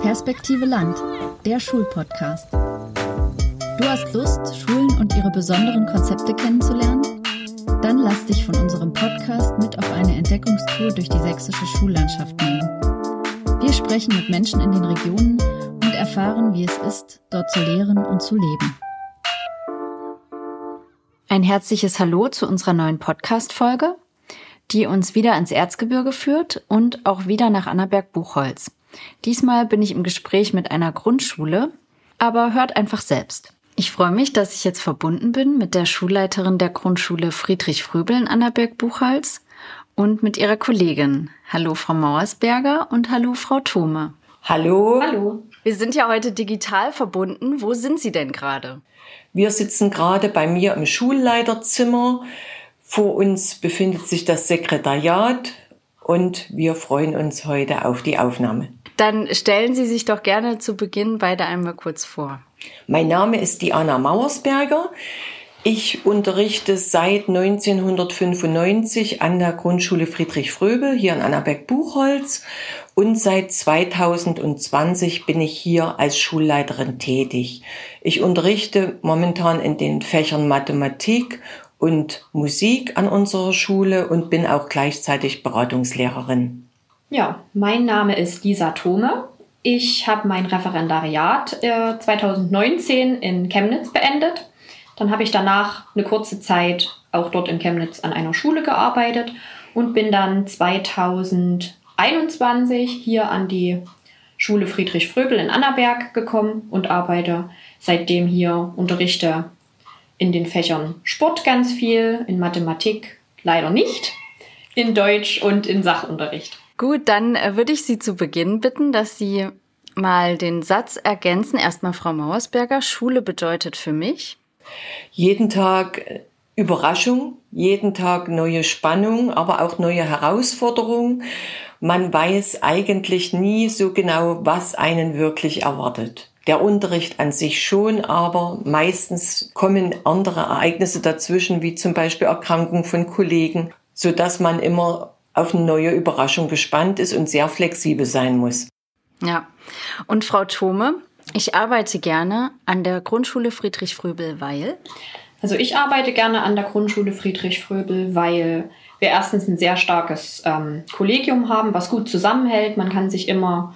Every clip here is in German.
Perspektive Land, der Schulpodcast. Du hast Lust, Schulen und ihre besonderen Konzepte kennenzulernen? Dann lass dich von unserem Podcast mit auf eine Entdeckungstour durch die sächsische Schullandschaft nehmen. Wir sprechen mit Menschen in den Regionen und erfahren, wie es ist, dort zu lehren und zu leben. Ein herzliches Hallo zu unserer neuen Podcast-Folge, die uns wieder ins Erzgebirge führt und auch wieder nach Annaberg-Buchholz. Diesmal bin ich im Gespräch mit einer Grundschule, aber hört einfach selbst. Ich freue mich, dass ich jetzt verbunden bin mit der Schulleiterin der Grundschule Friedrich Fröbel in Annaberg-Buchholz und mit ihrer Kollegin. Hallo Frau Mauersberger und hallo Frau Thome. Hallo. Hallo. Wir sind ja heute digital verbunden. Wo sind Sie denn gerade? Wir sitzen gerade bei mir im Schulleiterzimmer. Vor uns befindet sich das Sekretariat und wir freuen uns heute auf die Aufnahme. Dann stellen Sie sich doch gerne zu Beginn beide einmal kurz vor. Mein Name ist Diana Mauersberger. Ich unterrichte seit 1995 an der Grundschule Friedrich Fröbel hier in Annaberg-Buchholz und seit 2020 bin ich hier als Schulleiterin tätig. Ich unterrichte momentan in den Fächern Mathematik und Musik an unserer Schule und bin auch gleichzeitig Beratungslehrerin. Ja, mein Name ist Lisa Thome. Ich habe mein Referendariat äh, 2019 in Chemnitz beendet dann habe ich danach eine kurze Zeit auch dort in Chemnitz an einer Schule gearbeitet und bin dann 2021 hier an die Schule Friedrich Fröbel in Annaberg gekommen und arbeite seitdem hier, unterrichte in den Fächern Sport ganz viel, in Mathematik leider nicht, in Deutsch und in Sachunterricht. Gut, dann äh, würde ich Sie zu Beginn bitten, dass Sie mal den Satz ergänzen. Erstmal Frau Mauersberger, Schule bedeutet für mich. Jeden Tag äh, Überraschung, jeden Tag neue Spannung, aber auch neue Herausforderungen. Man weiß eigentlich nie so genau, was einen wirklich erwartet. Der Unterricht an sich schon, aber meistens kommen andere Ereignisse dazwischen, wie zum Beispiel Erkrankung von Kollegen, so dass man immer auf eine neue Überraschung gespannt ist und sehr flexibel sein muss. Ja. Und Frau Thome, ich arbeite gerne an der Grundschule Friedrich Fröbel, weil. Also ich arbeite gerne an der Grundschule Friedrich Fröbel, weil wir erstens ein sehr starkes ähm, Kollegium haben, was gut zusammenhält. Man kann sich immer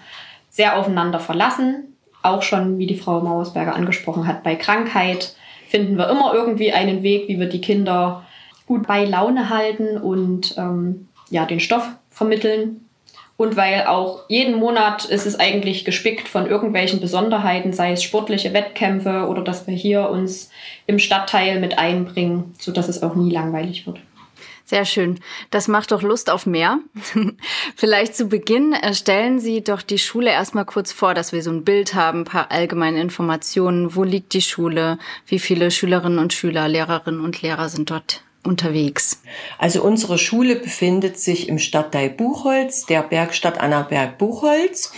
sehr aufeinander verlassen. Auch schon, wie die Frau Mauersberger angesprochen hat, bei Krankheit finden wir immer irgendwie einen Weg, wie wir die Kinder gut bei Laune halten und ähm, ja, den Stoff vermitteln, und weil auch jeden Monat ist es eigentlich gespickt von irgendwelchen Besonderheiten, sei es sportliche Wettkämpfe oder dass wir hier uns im Stadtteil mit einbringen, so dass es auch nie langweilig wird. Sehr schön. Das macht doch Lust auf mehr. Vielleicht zu Beginn stellen Sie doch die Schule erstmal kurz vor, dass wir so ein Bild haben, ein paar allgemeine Informationen. Wo liegt die Schule? Wie viele Schülerinnen und Schüler, Lehrerinnen und Lehrer sind dort unterwegs? Also unsere Schule befindet sich im Stadtteil Buchholz, der Bergstadt Annaberg Buchholz.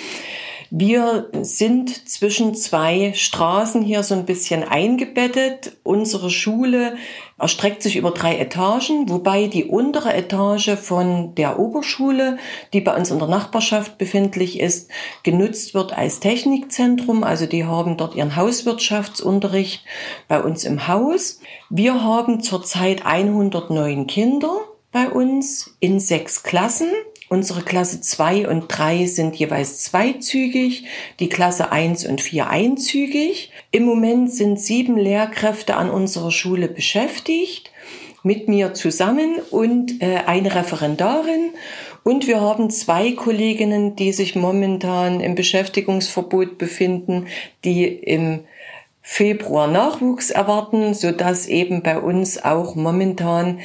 Wir sind zwischen zwei Straßen hier so ein bisschen eingebettet. Unsere Schule erstreckt sich über drei Etagen, wobei die untere Etage von der Oberschule, die bei uns in der Nachbarschaft befindlich ist, genutzt wird als Technikzentrum. Also die haben dort ihren Hauswirtschaftsunterricht bei uns im Haus. Wir haben zurzeit 109 Kinder bei uns in sechs Klassen. Unsere Klasse 2 und 3 sind jeweils zweizügig, die Klasse 1 und 4 einzügig. Im Moment sind sieben Lehrkräfte an unserer Schule beschäftigt, mit mir zusammen und äh, eine Referendarin. Und wir haben zwei Kolleginnen, die sich momentan im Beschäftigungsverbot befinden, die im Februar Nachwuchs erwarten, so dass eben bei uns auch momentan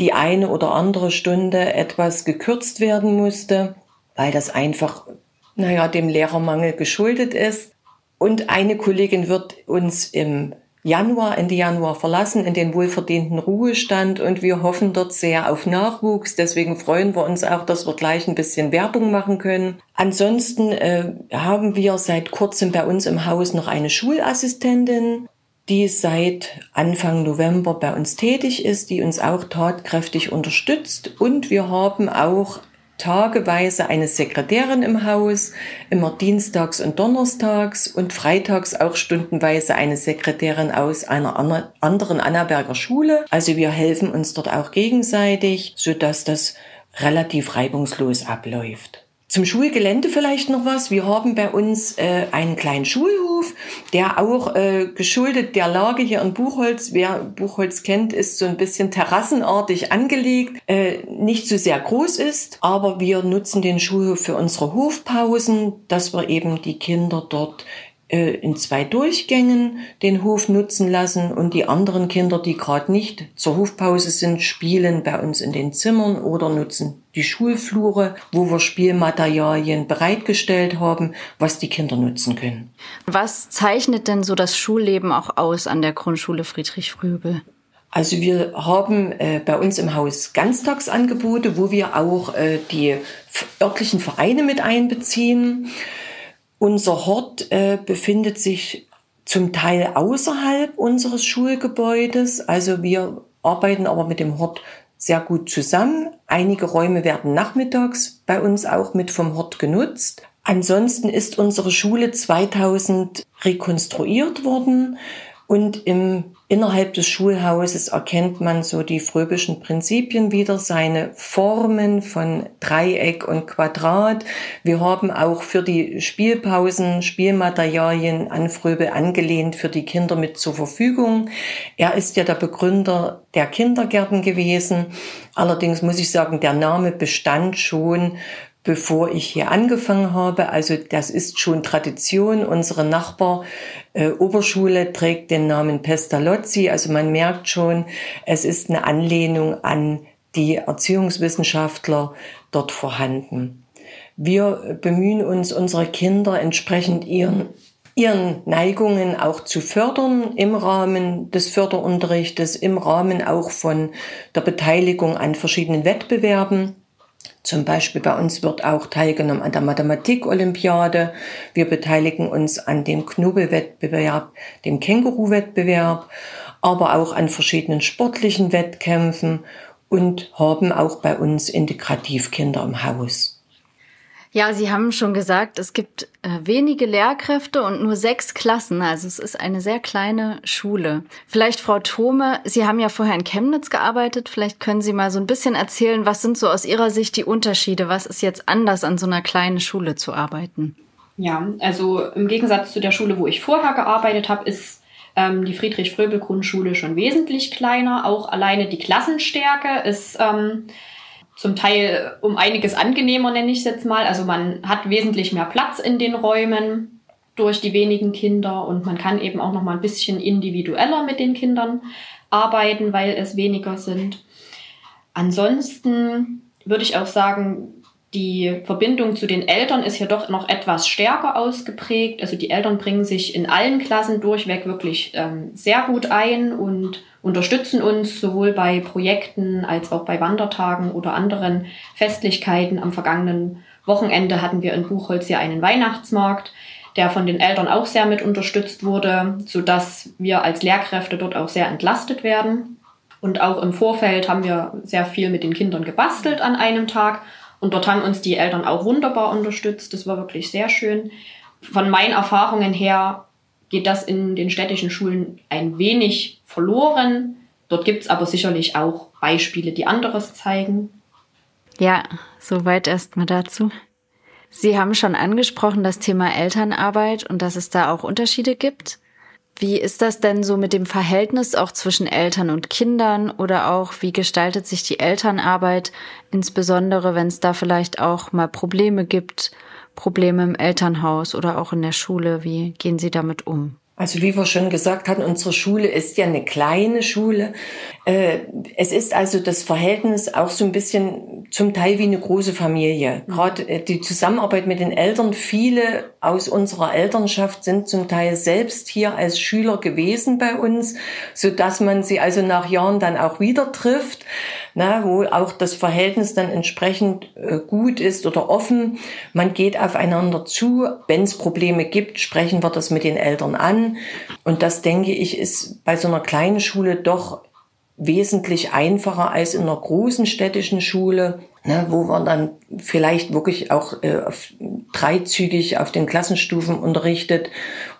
die eine oder andere Stunde etwas gekürzt werden musste, weil das einfach, naja, dem Lehrermangel geschuldet ist. Und eine Kollegin wird uns im Januar, Ende Januar verlassen in den wohlverdienten Ruhestand und wir hoffen dort sehr auf Nachwuchs. Deswegen freuen wir uns auch, dass wir gleich ein bisschen Werbung machen können. Ansonsten äh, haben wir seit kurzem bei uns im Haus noch eine Schulassistentin die seit Anfang November bei uns tätig ist, die uns auch tatkräftig unterstützt. Und wir haben auch tageweise eine Sekretärin im Haus, immer dienstags und donnerstags und freitags auch stundenweise eine Sekretärin aus einer anderen Annaberger Schule. Also wir helfen uns dort auch gegenseitig, sodass das relativ reibungslos abläuft. Zum Schulgelände vielleicht noch was. Wir haben bei uns äh, einen kleinen Schulhof, der auch äh, geschuldet der Lage hier in Buchholz, wer Buchholz kennt, ist so ein bisschen terrassenartig angelegt, äh, nicht so sehr groß ist, aber wir nutzen den Schulhof für unsere Hofpausen, dass wir eben die Kinder dort äh, in zwei Durchgängen den Hof nutzen lassen und die anderen Kinder, die gerade nicht zur Hofpause sind, spielen bei uns in den Zimmern oder nutzen die Schulflure, wo wir Spielmaterialien bereitgestellt haben, was die Kinder nutzen können. Was zeichnet denn so das Schulleben auch aus an der Grundschule Friedrich Fröbel? Also wir haben äh, bei uns im Haus Ganztagsangebote, wo wir auch äh, die örtlichen Vereine mit einbeziehen. Unser Hort äh, befindet sich zum Teil außerhalb unseres Schulgebäudes. Also wir arbeiten aber mit dem Hort sehr gut zusammen. Einige Räume werden nachmittags bei uns auch mit vom Hort genutzt. Ansonsten ist unsere Schule 2000 rekonstruiert worden und im Innerhalb des Schulhauses erkennt man so die fröbischen Prinzipien wieder, seine Formen von Dreieck und Quadrat. Wir haben auch für die Spielpausen Spielmaterialien an Fröbel angelehnt für die Kinder mit zur Verfügung. Er ist ja der Begründer der Kindergärten gewesen. Allerdings muss ich sagen, der Name bestand schon bevor ich hier angefangen habe. Also das ist schon Tradition. Unsere Nachbar äh, Oberschule trägt den Namen Pestalozzi. Also man merkt schon, es ist eine Anlehnung an die Erziehungswissenschaftler dort vorhanden. Wir bemühen uns, unsere Kinder entsprechend ihren ihren Neigungen auch zu fördern im Rahmen des Förderunterrichtes, im Rahmen auch von der Beteiligung an verschiedenen Wettbewerben. Zum Beispiel bei uns wird auch teilgenommen an der Mathematik-Olympiade. Wir beteiligen uns an dem Knubbelwettbewerb, dem Känguru-Wettbewerb, aber auch an verschiedenen sportlichen Wettkämpfen und haben auch bei uns Integrativkinder im Haus. Ja, Sie haben schon gesagt, es gibt äh, wenige Lehrkräfte und nur sechs Klassen. Also es ist eine sehr kleine Schule. Vielleicht, Frau Thome, Sie haben ja vorher in Chemnitz gearbeitet. Vielleicht können Sie mal so ein bisschen erzählen, was sind so aus Ihrer Sicht die Unterschiede? Was ist jetzt anders, an so einer kleinen Schule zu arbeiten? Ja, also im Gegensatz zu der Schule, wo ich vorher gearbeitet habe, ist ähm, die Friedrich-Fröbel-Grundschule schon wesentlich kleiner. Auch alleine die Klassenstärke ist... Ähm, zum Teil um einiges angenehmer, nenne ich es jetzt mal. Also man hat wesentlich mehr Platz in den Räumen durch die wenigen Kinder und man kann eben auch noch mal ein bisschen individueller mit den Kindern arbeiten, weil es weniger sind. Ansonsten würde ich auch sagen, die Verbindung zu den Eltern ist hier doch noch etwas stärker ausgeprägt. Also die Eltern bringen sich in allen Klassen durchweg wirklich ähm, sehr gut ein und unterstützen uns sowohl bei Projekten als auch bei Wandertagen oder anderen Festlichkeiten. Am vergangenen Wochenende hatten wir in Buchholz ja einen Weihnachtsmarkt, der von den Eltern auch sehr mit unterstützt wurde, sodass wir als Lehrkräfte dort auch sehr entlastet werden. Und auch im Vorfeld haben wir sehr viel mit den Kindern gebastelt an einem Tag und dort haben uns die Eltern auch wunderbar unterstützt. Das war wirklich sehr schön. Von meinen Erfahrungen her geht das in den städtischen Schulen ein wenig verloren. Dort gibt es aber sicherlich auch Beispiele, die anderes zeigen. Ja, soweit erstmal dazu. Sie haben schon angesprochen das Thema Elternarbeit und dass es da auch Unterschiede gibt. Wie ist das denn so mit dem Verhältnis auch zwischen Eltern und Kindern oder auch wie gestaltet sich die Elternarbeit, insbesondere wenn es da vielleicht auch mal Probleme gibt, Probleme im Elternhaus oder auch in der Schule? Wie gehen Sie damit um? Also wie wir schon gesagt hatten, unsere Schule ist ja eine kleine Schule. Äh, es ist also das Verhältnis auch so ein bisschen zum Teil wie eine große Familie. Mhm. Gerade äh, die Zusammenarbeit mit den Eltern. Viele aus unserer Elternschaft sind zum Teil selbst hier als Schüler gewesen bei uns, so dass man sie also nach Jahren dann auch wieder trifft na, wo auch das Verhältnis dann entsprechend äh, gut ist oder offen. Man geht aufeinander zu. Wenn es Probleme gibt, sprechen wir das mit den Eltern an. Und das, denke ich, ist bei so einer kleinen Schule doch wesentlich einfacher als in einer großen städtischen Schule, ne, wo man dann vielleicht wirklich auch äh, auf, dreizügig auf den Klassenstufen unterrichtet,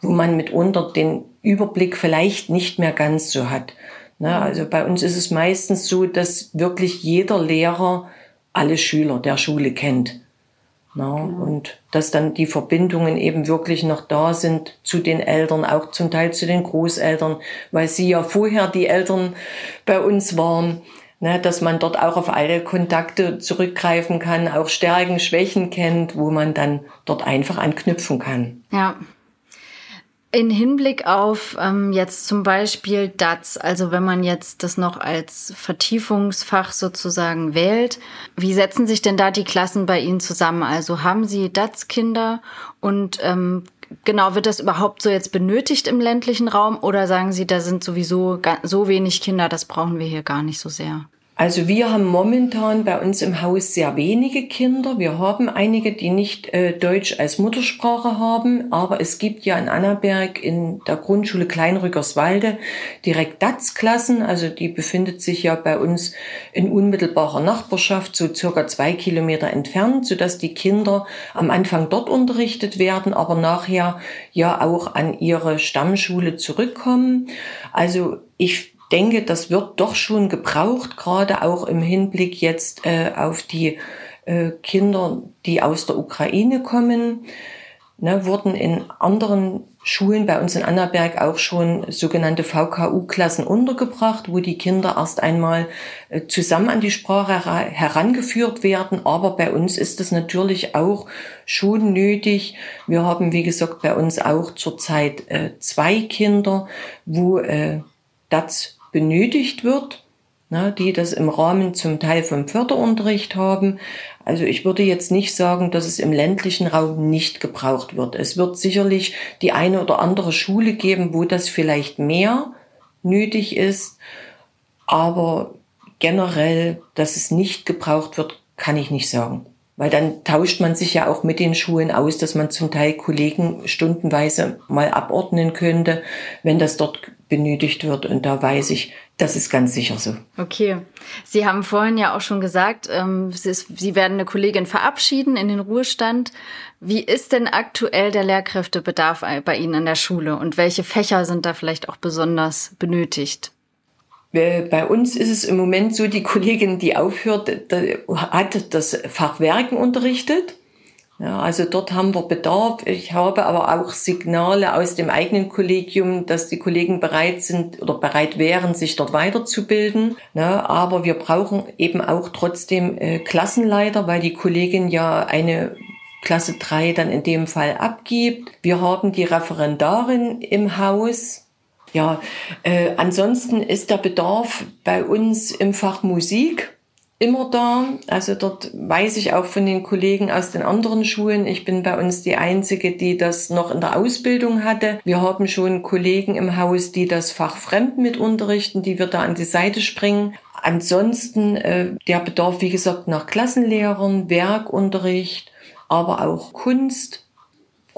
wo man mitunter den Überblick vielleicht nicht mehr ganz so hat. Ne, also bei uns ist es meistens so, dass wirklich jeder Lehrer alle Schüler der Schule kennt. Na, genau. Und dass dann die Verbindungen eben wirklich noch da sind zu den Eltern, auch zum Teil zu den Großeltern, weil sie ja vorher die Eltern bei uns waren, ne, dass man dort auch auf alle Kontakte zurückgreifen kann, auch Stärken, Schwächen kennt, wo man dann dort einfach anknüpfen kann. Ja, in Hinblick auf ähm, jetzt zum Beispiel DATS, also wenn man jetzt das noch als Vertiefungsfach sozusagen wählt, wie setzen sich denn da die Klassen bei Ihnen zusammen? Also haben Sie DATS-Kinder und ähm, genau, wird das überhaupt so jetzt benötigt im ländlichen Raum oder sagen Sie, da sind sowieso so wenig Kinder, das brauchen wir hier gar nicht so sehr? Also wir haben momentan bei uns im Haus sehr wenige Kinder. Wir haben einige, die nicht äh, Deutsch als Muttersprache haben, aber es gibt ja in Annaberg in der Grundschule Kleinrückerswalde direkt DATS-Klassen. Also die befindet sich ja bei uns in unmittelbarer Nachbarschaft, so circa zwei Kilometer entfernt, sodass die Kinder am Anfang dort unterrichtet werden, aber nachher ja auch an ihre Stammschule zurückkommen. Also ich denke, das wird doch schon gebraucht, gerade auch im Hinblick jetzt äh, auf die äh, Kinder, die aus der Ukraine kommen. Ne, wurden in anderen Schulen bei uns in Annaberg auch schon sogenannte VKU-Klassen untergebracht, wo die Kinder erst einmal äh, zusammen an die Sprache herangeführt werden. Aber bei uns ist das natürlich auch schon nötig. Wir haben, wie gesagt, bei uns auch zurzeit äh, zwei Kinder, wo äh, das benötigt wird, na, die das im Rahmen zum Teil vom Förderunterricht haben. Also ich würde jetzt nicht sagen, dass es im ländlichen Raum nicht gebraucht wird. Es wird sicherlich die eine oder andere Schule geben, wo das vielleicht mehr nötig ist, aber generell, dass es nicht gebraucht wird, kann ich nicht sagen. Weil dann tauscht man sich ja auch mit den Schulen aus, dass man zum Teil Kollegen stundenweise mal abordnen könnte, wenn das dort benötigt wird. Und da weiß ich, das ist ganz sicher so. Okay. Sie haben vorhin ja auch schon gesagt, ähm, Sie werden eine Kollegin verabschieden in den Ruhestand. Wie ist denn aktuell der Lehrkräftebedarf bei Ihnen an der Schule und welche Fächer sind da vielleicht auch besonders benötigt? Bei uns ist es im Moment so, die Kollegin, die aufhört, hat das Fach Werken unterrichtet. Ja, also dort haben wir Bedarf. Ich habe aber auch Signale aus dem eigenen Kollegium, dass die Kollegen bereit sind oder bereit wären, sich dort weiterzubilden. Ja, aber wir brauchen eben auch trotzdem äh, Klassenleiter, weil die Kollegin ja eine Klasse 3 dann in dem Fall abgibt. Wir haben die Referendarin im Haus. Ja, äh, ansonsten ist der Bedarf bei uns im Fach Musik immer da. Also dort weiß ich auch von den Kollegen aus den anderen Schulen. Ich bin bei uns die Einzige, die das noch in der Ausbildung hatte. Wir haben schon Kollegen im Haus, die das Fach Fremd mit unterrichten, die wir da an die Seite springen. Ansonsten äh, der Bedarf, wie gesagt, nach Klassenlehrern, Werkunterricht, aber auch Kunst.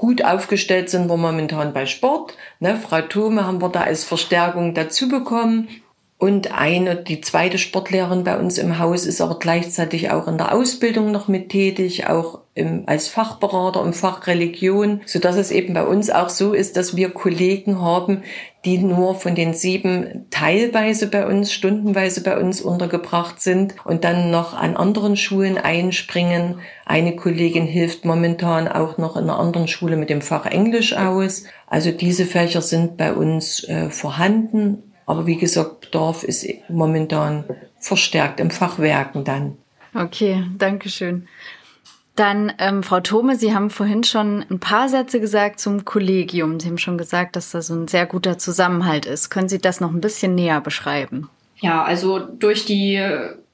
Gut aufgestellt sind wir momentan bei Sport. Ne, Frau Thome haben wir da als Verstärkung dazu bekommen. Und eine, die zweite Sportlehrerin bei uns im Haus ist aber gleichzeitig auch in der Ausbildung noch mit tätig, auch im, als Fachberater im Fach Religion, so dass es eben bei uns auch so ist, dass wir Kollegen haben, die nur von den sieben teilweise bei uns, stundenweise bei uns untergebracht sind und dann noch an anderen Schulen einspringen. Eine Kollegin hilft momentan auch noch in einer anderen Schule mit dem Fach Englisch aus. Also diese Fächer sind bei uns äh, vorhanden aber wie gesagt, Bedarf ist momentan verstärkt im Fachwerken dann. Okay, danke schön. Dann, ähm, Frau Thome, Sie haben vorhin schon ein paar Sätze gesagt zum Kollegium. Sie haben schon gesagt, dass da so ein sehr guter Zusammenhalt ist. Können Sie das noch ein bisschen näher beschreiben? Ja, also durch die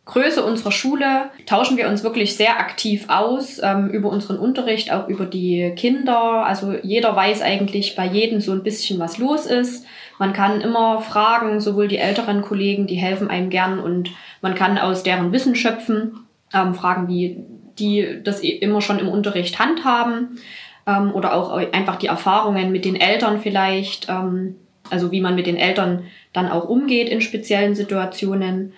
Größe unserer Schule tauschen wir uns wirklich sehr aktiv aus ähm, über unseren Unterricht, auch über die Kinder. Also jeder weiß eigentlich bei jedem so ein bisschen, was los ist. Man kann immer fragen, sowohl die älteren Kollegen, die helfen einem gern und man kann aus deren Wissen schöpfen, ähm, fragen, wie die das immer schon im Unterricht handhaben. ähm, oder auch einfach die Erfahrungen mit den Eltern vielleicht, ähm, also wie man mit den Eltern dann auch umgeht in speziellen Situationen.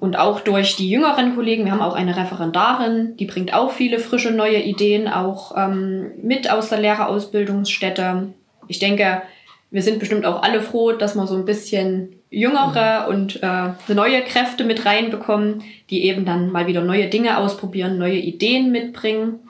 Und auch durch die jüngeren Kollegen, wir haben auch eine Referendarin, die bringt auch viele frische neue Ideen auch ähm, mit aus der Lehrerausbildungsstätte. Ich denke, wir sind bestimmt auch alle froh, dass wir so ein bisschen jüngere und äh, neue Kräfte mit reinbekommen, die eben dann mal wieder neue Dinge ausprobieren, neue Ideen mitbringen.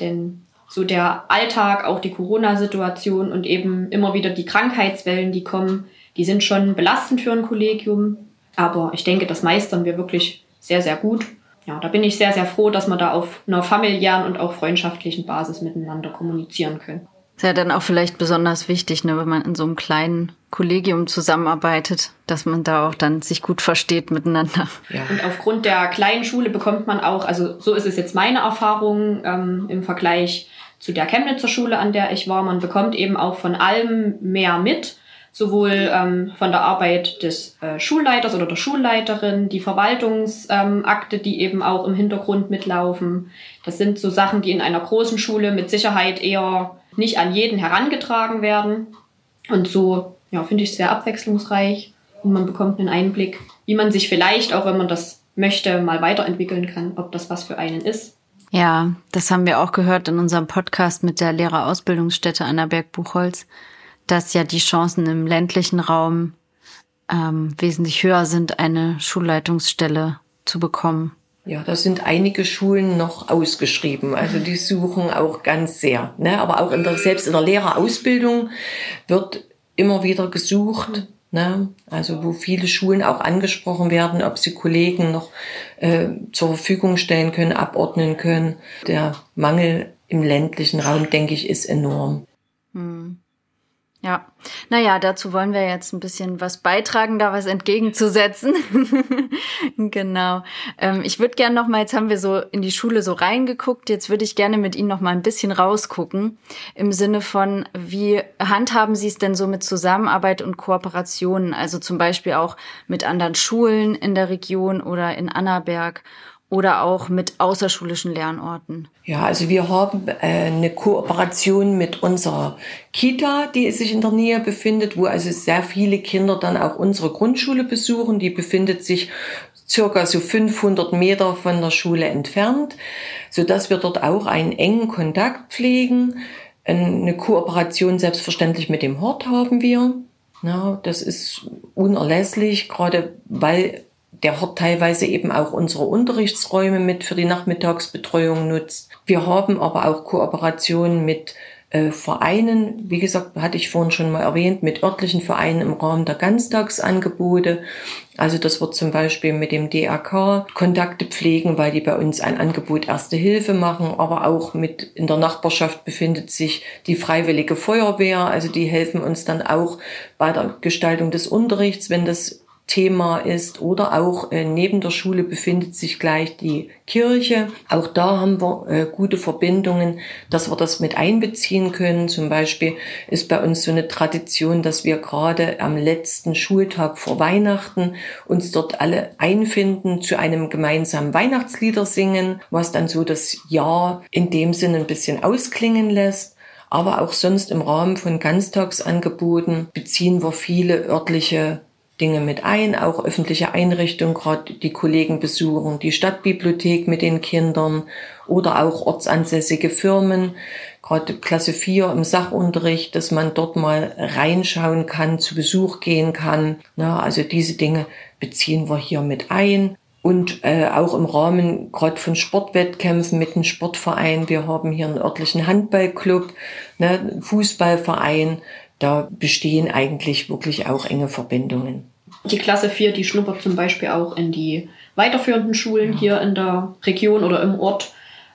Denn so der Alltag, auch die Corona-Situation und eben immer wieder die Krankheitswellen, die kommen, die sind schon belastend für ein Kollegium. Aber ich denke, das meistern wir wirklich sehr, sehr gut. Ja, da bin ich sehr, sehr froh, dass wir da auf einer familiären und auch freundschaftlichen Basis miteinander kommunizieren können. Ist ja dann auch vielleicht besonders wichtig, ne, wenn man in so einem kleinen Kollegium zusammenarbeitet, dass man da auch dann sich gut versteht miteinander. Ja. Und aufgrund der kleinen Schule bekommt man auch, also so ist es jetzt meine Erfahrung ähm, im Vergleich zu der Chemnitzer Schule, an der ich war, man bekommt eben auch von allem mehr mit sowohl ähm, von der Arbeit des äh, Schulleiters oder der Schulleiterin, die Verwaltungsakte, ähm, die eben auch im Hintergrund mitlaufen. Das sind so Sachen, die in einer großen Schule mit Sicherheit eher nicht an jeden herangetragen werden. Und so, ja, finde ich sehr abwechslungsreich und man bekommt einen Einblick, wie man sich vielleicht, auch wenn man das möchte, mal weiterentwickeln kann, ob das was für einen ist. Ja, das haben wir auch gehört in unserem Podcast mit der Lehrerausbildungsstätte Annaberg Buchholz dass ja die Chancen im ländlichen Raum ähm, wesentlich höher sind, eine Schulleitungsstelle zu bekommen. Ja, da sind einige Schulen noch ausgeschrieben. Also die suchen auch ganz sehr. Ne? Aber auch in der, selbst in der Lehrerausbildung wird immer wieder gesucht. Ne? Also wo viele Schulen auch angesprochen werden, ob sie Kollegen noch äh, zur Verfügung stellen können, abordnen können. Der Mangel im ländlichen Raum, denke ich, ist enorm. Hm. Ja, naja, dazu wollen wir jetzt ein bisschen was beitragen, da was entgegenzusetzen. genau. Ähm, ich würde gerne noch mal, jetzt haben wir so in die Schule so reingeguckt, jetzt würde ich gerne mit Ihnen noch mal ein bisschen rausgucken im Sinne von, wie handhaben Sie es denn so mit Zusammenarbeit und Kooperationen, also zum Beispiel auch mit anderen Schulen in der Region oder in Annaberg oder auch mit außerschulischen Lernorten? Ja, also wir haben äh, eine Kooperation mit unserer Kita, die sich in der Nähe befindet, wo also sehr viele Kinder dann auch unsere Grundschule besuchen. Die befindet sich circa so 500 Meter von der Schule entfernt, so dass wir dort auch einen engen Kontakt pflegen. Eine Kooperation selbstverständlich mit dem Hort haben wir. Ja, das ist unerlässlich, gerade weil der Hort teilweise eben auch unsere Unterrichtsräume mit für die Nachmittagsbetreuung nutzt. Wir haben aber auch Kooperationen mit äh, Vereinen, wie gesagt, hatte ich vorhin schon mal erwähnt, mit örtlichen Vereinen im Rahmen der Ganztagsangebote. Also das wird zum Beispiel mit dem DRK Kontakte pflegen, weil die bei uns ein Angebot Erste Hilfe machen, aber auch mit in der Nachbarschaft befindet sich die Freiwillige Feuerwehr. Also die helfen uns dann auch bei der Gestaltung des Unterrichts, wenn das Thema ist. Oder auch äh, neben der Schule befindet sich gleich die Kirche. Auch da haben wir äh, gute Verbindungen, dass wir das mit einbeziehen können. Zum Beispiel ist bei uns so eine Tradition, dass wir gerade am letzten Schultag vor Weihnachten uns dort alle einfinden zu einem gemeinsamen Weihnachtslieder singen, was dann so das Jahr in dem Sinne ein bisschen ausklingen lässt aber auch sonst im Rahmen von Ganztagsangeboten beziehen wir viele örtliche Dinge mit ein, auch öffentliche Einrichtungen, gerade die Kollegen besuchen, die Stadtbibliothek mit den Kindern oder auch ortsansässige Firmen, gerade Klasse 4 im Sachunterricht, dass man dort mal reinschauen kann, zu Besuch gehen kann. Na, also diese Dinge beziehen wir hier mit ein. Und äh, auch im Rahmen gerade von Sportwettkämpfen mit dem Sportverein. Wir haben hier einen örtlichen Handballclub, ne, Fußballverein. Da bestehen eigentlich wirklich auch enge Verbindungen. Die Klasse 4, die schnuppert zum Beispiel auch in die weiterführenden Schulen hier in der Region oder im Ort.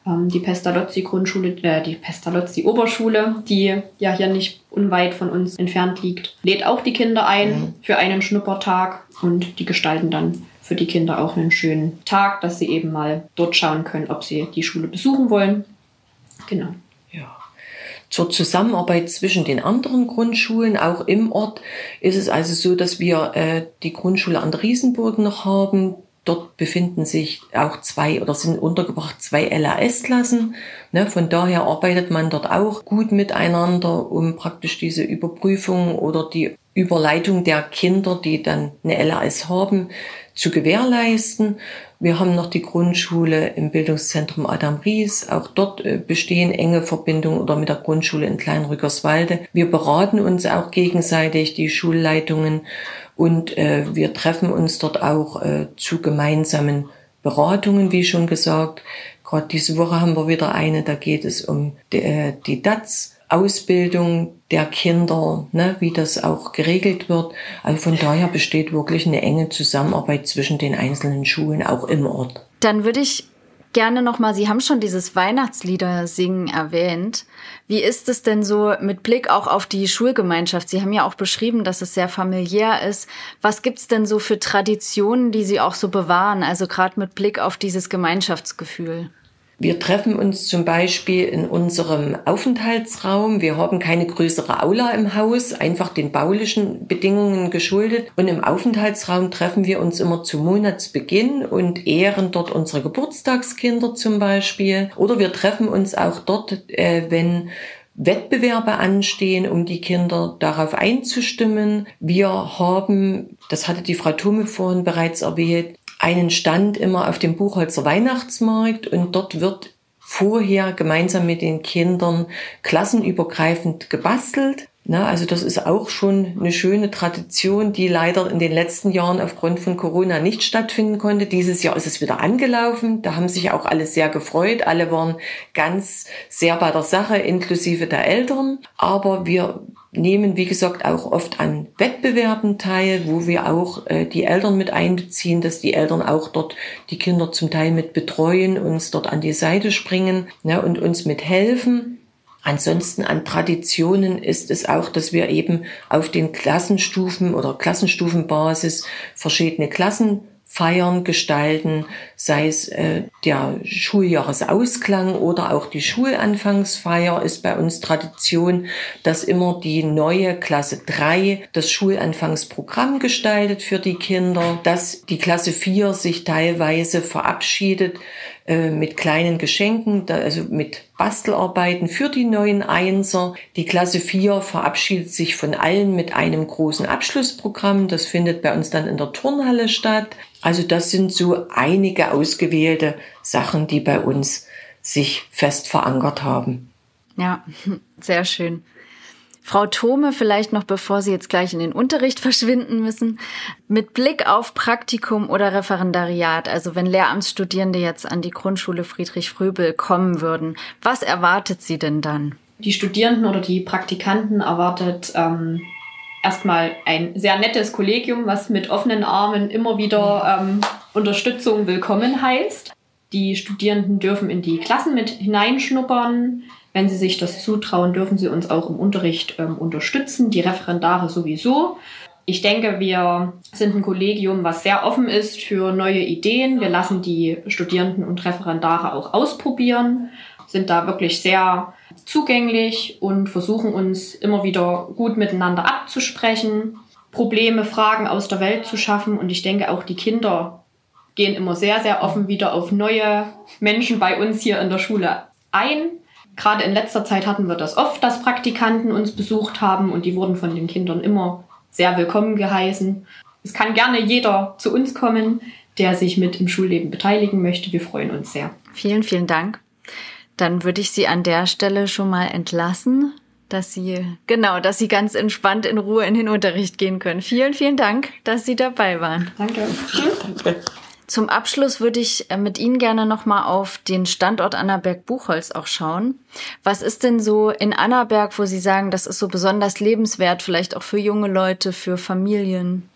Ähm, die Pestalozzi Grundschule, äh, die Pestalozzi Oberschule, die ja hier nicht unweit von uns entfernt liegt, lädt auch die Kinder ein mhm. für einen Schnuppertag und die gestalten dann für die Kinder auch einen schönen Tag, dass sie eben mal dort schauen können, ob sie die Schule besuchen wollen. Genau. Zur Zusammenarbeit zwischen den anderen Grundschulen, auch im Ort, ist es also so, dass wir äh, die Grundschule an der Riesenburg noch haben, Dort befinden sich auch zwei oder sind untergebracht zwei LAS-Klassen. Ne, von daher arbeitet man dort auch gut miteinander, um praktisch diese Überprüfung oder die Überleitung der Kinder, die dann eine LAS haben, zu gewährleisten. Wir haben noch die Grundschule im Bildungszentrum Adam Ries. Auch dort äh, bestehen enge Verbindungen oder mit der Grundschule in Kleinrückerswalde. Wir beraten uns auch gegenseitig, die Schulleitungen und äh, wir treffen uns dort auch äh, zu gemeinsamen Beratungen, wie schon gesagt. Gerade diese Woche haben wir wieder eine, da geht es um die, äh, die DATS. Ausbildung der Kinder, ne, wie das auch geregelt wird. Also von daher besteht wirklich eine enge Zusammenarbeit zwischen den einzelnen Schulen auch im Ort. Dann würde ich gerne nochmal, Sie haben schon dieses Weihnachtslieder singen erwähnt. Wie ist es denn so mit Blick auch auf die Schulgemeinschaft? Sie haben ja auch beschrieben, dass es sehr familiär ist. Was gibt's denn so für Traditionen, die Sie auch so bewahren? Also gerade mit Blick auf dieses Gemeinschaftsgefühl. Wir treffen uns zum Beispiel in unserem Aufenthaltsraum. Wir haben keine größere Aula im Haus, einfach den baulichen Bedingungen geschuldet. Und im Aufenthaltsraum treffen wir uns immer zu Monatsbeginn und ehren dort unsere Geburtstagskinder zum Beispiel. Oder wir treffen uns auch dort, äh, wenn Wettbewerbe anstehen, um die Kinder darauf einzustimmen. Wir haben, das hatte die Frau Thume vorhin bereits erwähnt, einen Stand immer auf dem Buchholzer Weihnachtsmarkt und dort wird vorher gemeinsam mit den Kindern klassenübergreifend gebastelt. Na, also das ist auch schon eine schöne Tradition, die leider in den letzten Jahren aufgrund von Corona nicht stattfinden konnte. Dieses Jahr ist es wieder angelaufen. Da haben sich auch alle sehr gefreut. Alle waren ganz sehr bei der Sache, inklusive der Eltern. Aber wir nehmen, wie gesagt, auch oft an Wettbewerben teil, wo wir auch äh, die Eltern mit einbeziehen, dass die Eltern auch dort die Kinder zum Teil mit betreuen, uns dort an die Seite springen ne, und uns mithelfen. Ansonsten an Traditionen ist es auch, dass wir eben auf den Klassenstufen oder Klassenstufenbasis verschiedene Klassen feiern, gestalten, sei es äh, der Schuljahresausklang oder auch die Schulanfangsfeier ist bei uns Tradition, dass immer die neue Klasse 3 das Schulanfangsprogramm gestaltet für die Kinder, dass die Klasse 4 sich teilweise verabschiedet äh, mit kleinen Geschenken, also mit Bastelarbeiten für die neuen Einser. Die Klasse 4 verabschiedet sich von allen mit einem großen Abschlussprogramm. Das findet bei uns dann in der Turnhalle statt. Also das sind so einige ausgewählte Sachen, die bei uns sich fest verankert haben. Ja, sehr schön. Frau Thome, vielleicht noch bevor Sie jetzt gleich in den Unterricht verschwinden müssen, mit Blick auf Praktikum oder Referendariat, also wenn Lehramtsstudierende jetzt an die Grundschule Friedrich Fröbel kommen würden, was erwartet Sie denn dann? Die Studierenden oder die Praktikanten erwartet ähm, erstmal ein sehr nettes Kollegium, was mit offenen Armen immer wieder ähm, Unterstützung willkommen heißt. Die Studierenden dürfen in die Klassen mit hineinschnuppern. Wenn sie sich das zutrauen, dürfen sie uns auch im Unterricht ähm, unterstützen, die Referendare sowieso. Ich denke, wir sind ein Kollegium, was sehr offen ist für neue Ideen. Wir lassen die Studierenden und Referendare auch ausprobieren, sind da wirklich sehr zugänglich und versuchen uns immer wieder gut miteinander abzusprechen, Probleme, Fragen aus der Welt zu schaffen. Und ich denke, auch die Kinder gehen immer sehr, sehr offen wieder auf neue Menschen bei uns hier in der Schule ein. Gerade in letzter Zeit hatten wir das oft, dass Praktikanten uns besucht haben und die wurden von den Kindern immer sehr willkommen geheißen. Es kann gerne jeder zu uns kommen, der sich mit im Schulleben beteiligen möchte. Wir freuen uns sehr. Vielen, vielen Dank. Dann würde ich Sie an der Stelle schon mal entlassen, dass Sie, genau, dass Sie ganz entspannt in Ruhe in den Unterricht gehen können. Vielen, vielen Dank, dass Sie dabei waren. Danke. Danke. Zum Abschluss würde ich äh, mit Ihnen gerne nochmal auf den Standort Annaberg-Buchholz auch schauen. Was ist denn so in Annaberg, wo Sie sagen, das ist so besonders lebenswert, vielleicht auch für junge Leute, für Familien?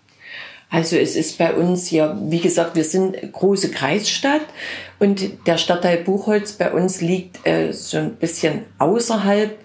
Also es ist bei uns ja, wie gesagt, wir sind große Kreisstadt und der Stadtteil Buchholz bei uns liegt äh, so ein bisschen außerhalb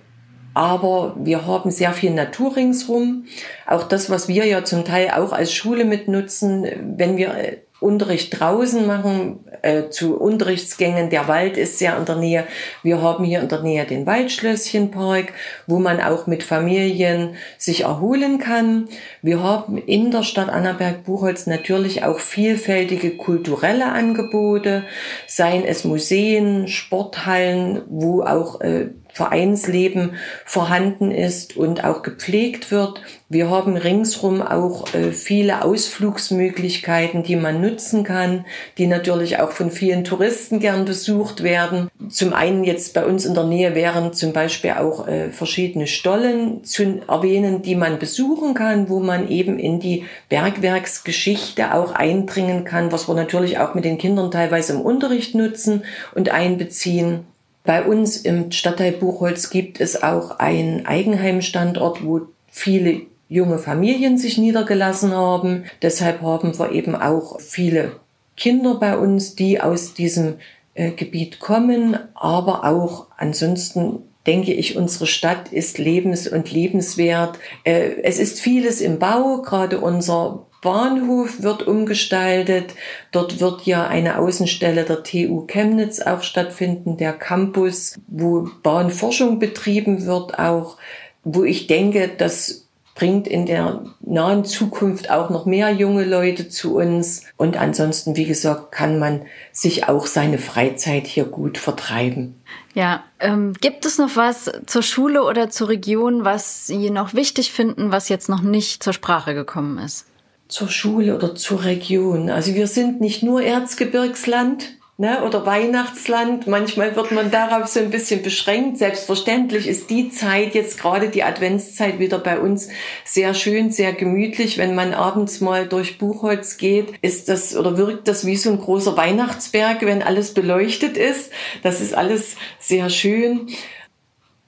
aber wir haben sehr viel Natur ringsrum. Auch das, was wir ja zum Teil auch als Schule mitnutzen, wenn wir Unterricht draußen machen, äh, zu Unterrichtsgängen. Der Wald ist sehr in der Nähe. Wir haben hier in der Nähe den Waldschlösschenpark, wo man auch mit Familien sich erholen kann. Wir haben in der Stadt Annaberg-Buchholz natürlich auch vielfältige kulturelle Angebote, seien es Museen, Sporthallen, wo auch äh, Vereinsleben vorhanden ist und auch gepflegt wird. Wir haben ringsrum auch äh, viele Ausflugsmöglichkeiten, die man nutzen kann, die natürlich auch von vielen Touristen gern besucht werden. Zum einen jetzt bei uns in der Nähe wären zum Beispiel auch äh, verschiedene Stollen zu erwähnen, die man besuchen kann, wo man eben in die Bergwerksgeschichte auch eindringen kann, was wir natürlich auch mit den Kindern teilweise im Unterricht nutzen und einbeziehen. Bei uns im Stadtteil Buchholz gibt es auch einen Eigenheimstandort, wo viele junge Familien sich niedergelassen haben. Deshalb haben wir eben auch viele Kinder bei uns, die aus diesem äh, Gebiet kommen, aber auch ansonsten denke ich, unsere Stadt ist lebens- und liebenswert. Äh, es ist vieles im Bau, gerade unser Bahnhof wird umgestaltet. Dort wird ja eine Außenstelle der TU Chemnitz auch stattfinden, der Campus, wo Bahnforschung betrieben wird auch, wo ich denke, das bringt in der nahen Zukunft auch noch mehr junge Leute zu uns. Und ansonsten, wie gesagt, kann man sich auch seine Freizeit hier gut vertreiben. Ja, ähm, gibt es noch was zur Schule oder zur Region, was Sie noch wichtig finden, was jetzt noch nicht zur Sprache gekommen ist? Zur Schule oder zur Region. Also wir sind nicht nur Erzgebirgsland ne, oder Weihnachtsland. Manchmal wird man darauf so ein bisschen beschränkt. Selbstverständlich ist die Zeit jetzt gerade die Adventszeit wieder bei uns sehr schön, sehr gemütlich. Wenn man abends mal durch Buchholz geht, ist das oder wirkt das wie so ein großer Weihnachtsberg, wenn alles beleuchtet ist. Das ist alles sehr schön.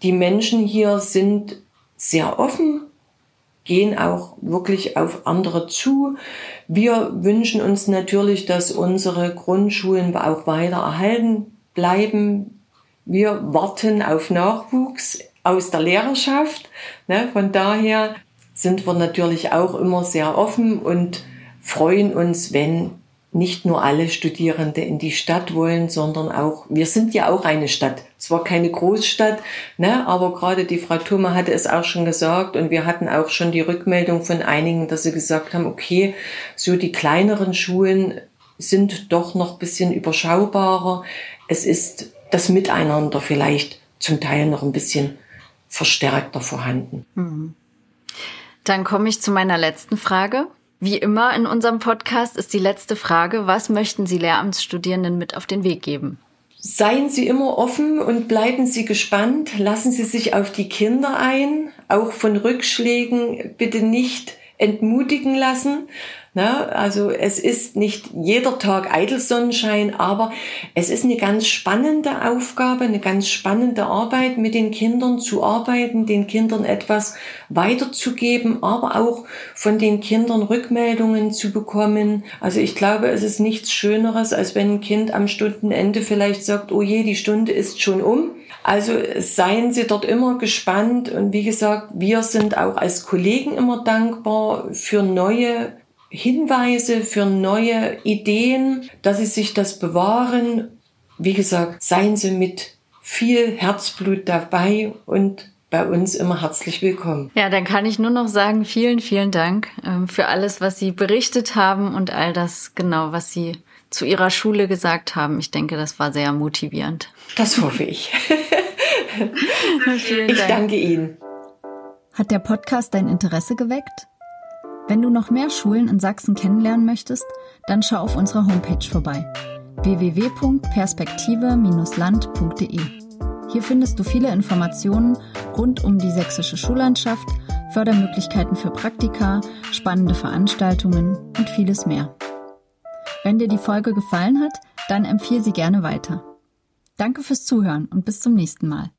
Die Menschen hier sind sehr offen, gehen auch wirklich auf andere zu. Wir wünschen uns natürlich, dass unsere Grundschulen auch weiter erhalten bleiben. Wir warten auf Nachwuchs aus der Lehrerschaft. Ne, von daher sind wir natürlich auch immer sehr offen und freuen uns, wenn nicht nur alle Studierende in die Stadt wollen, sondern auch, wir sind ja auch eine Stadt. Zwar keine Großstadt, ne, aber gerade die Frau Thoma hatte es auch schon gesagt und wir hatten auch schon die Rückmeldung von einigen, dass sie gesagt haben, okay, so die kleineren Schulen sind doch noch ein bisschen überschaubarer. Es ist das Miteinander vielleicht zum Teil noch ein bisschen verstärkter vorhanden. Mhm. Dann komme ich zu meiner letzten Frage. Wie immer in unserem Podcast ist die letzte Frage, was möchten Sie Lehramtsstudierenden mit auf den Weg geben? Seien Sie immer offen und bleiben Sie gespannt. Lassen Sie sich auf die Kinder ein. Auch von Rückschlägen bitte nicht entmutigen lassen, Ne? Also es ist nicht jeder Tag Eidelsonnenschein, aber es ist eine ganz spannende Aufgabe, eine ganz spannende Arbeit, mit den Kindern zu arbeiten, den Kindern etwas weiterzugeben, aber auch von den Kindern Rückmeldungen zu bekommen. Also ich glaube, es ist nichts Schöneres, als wenn ein Kind am Stundenende vielleicht sagt, oh je, die Stunde ist schon um. Also seien Sie dort immer gespannt und wie gesagt, wir sind auch als Kollegen immer dankbar für neue Hinweise für neue Ideen, dass Sie sich das bewahren. Wie gesagt, seien Sie mit viel Herzblut dabei und bei uns immer herzlich willkommen. Ja, dann kann ich nur noch sagen, vielen, vielen Dank ähm, für alles, was Sie berichtet haben und all das genau, was Sie zu Ihrer Schule gesagt haben. Ich denke, das war sehr motivierend. Das hoffe ich. ich danke Ihnen. Hat der Podcast dein Interesse geweckt? Wenn du noch mehr Schulen in Sachsen kennenlernen möchtest, dann schau auf unserer Homepage vorbei www.perspektive-land.de. Hier findest du viele Informationen rund um die sächsische Schullandschaft, Fördermöglichkeiten für Praktika, spannende Veranstaltungen und vieles mehr. Wenn dir die Folge gefallen hat, dann empfehle sie gerne weiter. Danke fürs Zuhören und bis zum nächsten Mal.